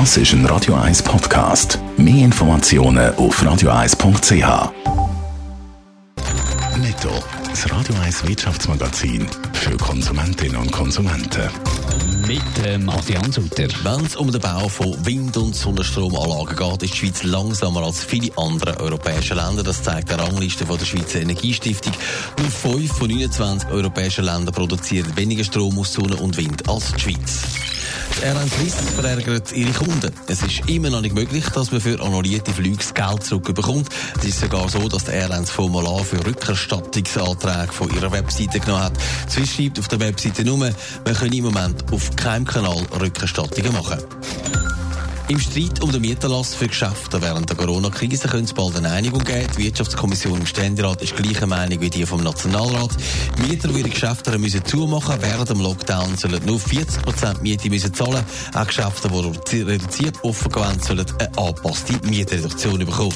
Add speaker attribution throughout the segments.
Speaker 1: Das ist ein Radio 1 Podcast. Mehr Informationen auf radio1.ch. Netto, das Radio 1 Wirtschaftsmagazin für Konsumentinnen und Konsumenten.
Speaker 2: Mit ähm, Adrian Sutter.
Speaker 3: Wenn es um den Bau von Wind- und Sonnenstromanlagen geht, ist die Schweiz langsamer als viele andere europäische Länder. Das zeigt die Rangliste von der Schweizer Energiestiftung. Nur 5 von 29 europäischen Ländern produzieren weniger Strom aus Sonne und Wind als die Schweiz. Die Airline Swiss verärgert ihre Kunden. Es ist immer noch nicht möglich, dass man für annullierte Flüge das Geld zurückbekommt. Es ist sogar so, dass die Airlines Formular für Rückerstattungsanträge von ihrer Webseite genommen hat. Swiss schreibt auf der Webseite nur, man könne im Moment auf keinem Kanal Rückerstattungen machen. Im Streit um den Mieterlass für Geschäfte während der Corona-Krise könnte es bald eine Einigung geben. Die Wirtschaftskommission im Ständerat ist gleicher Meinung wie die vom Nationalrat. Mieter, die ihre Geschäfte müssen zumachen während dem Lockdown, sollen nur 40 Prozent Miete müssen zahlen. Auch Geschäfte, die reduziert offen gehen, sollen eine angepasste Mietreduktion bekommen.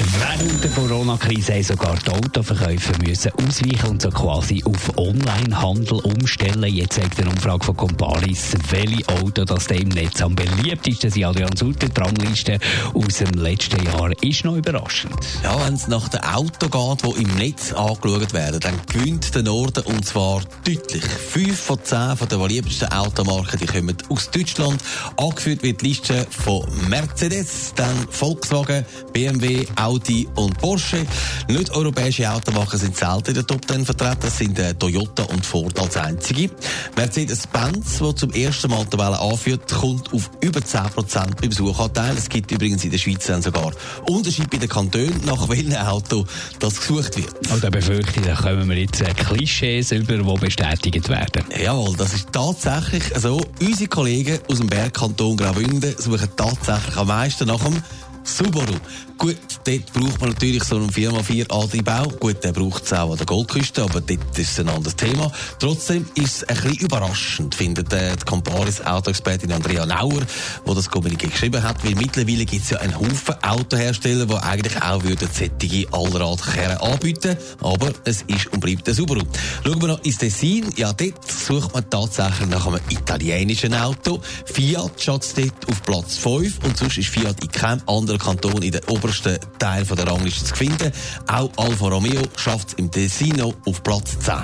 Speaker 2: Während der Corona-Krise haben sogar die Autoverkäufer müssen ausweichen und so quasi auf Online-Handel umstellen. Jetzt zeigt eine Umfrage von Comparis, welche Auto das im Netz am beliebtesten sind. Adrian Sutter, die Rangliste aus dem letzten Jahr ist noch überraschend.
Speaker 3: Ja, wenn es nach dem Auto geht, die im Netz angeschaut werden, dann gewinnt der Norden und zwar deutlich. Fünf von zehn von den beliebtesten Automarken die kommen aus Deutschland. Angeführt wird die Liste von Mercedes, dann Volkswagen, BMW, Audi und Porsche. Nicht europäische Automarken sind selten in der Top 10 vertreten. Das sind äh, Toyota und Ford als einzige. Mercedes-Benz, der zum ersten Mal die Welle anführt, kommt auf über 10% beim Suchanteil. Es gibt übrigens in der Schweiz dann sogar Unterschied bei den Kantonen, nach welchem Auto das gesucht wird.
Speaker 2: Und da befürchte ich, da kommen wir jetzt äh, Klischees über, die bestätigt werden.
Speaker 3: Jawohl, das ist tatsächlich so. Unsere Kollegen aus dem Bergkanton Graubünden suchen tatsächlich am meisten nach dem Subaru. Gut, dort braucht man natürlich so einen 4x4 Adri-Bau. Gut, der braucht es auch an der Goldküste, aber dort ist ein anderes Thema. Trotzdem ist es ein bisschen überraschend, findet äh, die Comparis Autoexpertin Andrea Nauer, die das Kommuniqué geschrieben hat, weil mittlerweile gibt es ja einen Haufen Autohersteller, die eigentlich auch würden sättige Allradkerren anbieten, aber es ist und bleibt ein Subaru. Schauen wir noch ins Tessin. Ja, dort sucht man tatsächlich nach einem italienischen Auto. Fiat schaut dort auf Platz 5 und sonst ist Fiat in keinem anderen Kanton in der obersten Teil der Rangliste zu finden. Auch Alfa Romeo schafft es im Tesino auf Platz 10.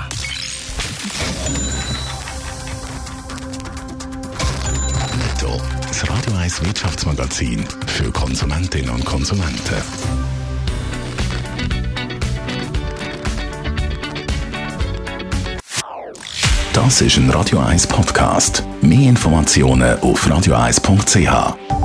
Speaker 1: Netto, das Radio 1 Wirtschaftsmagazin für Konsumentinnen und Konsumenten. Das ist ein Radio 1 Podcast. Mehr Informationen auf radio1.ch.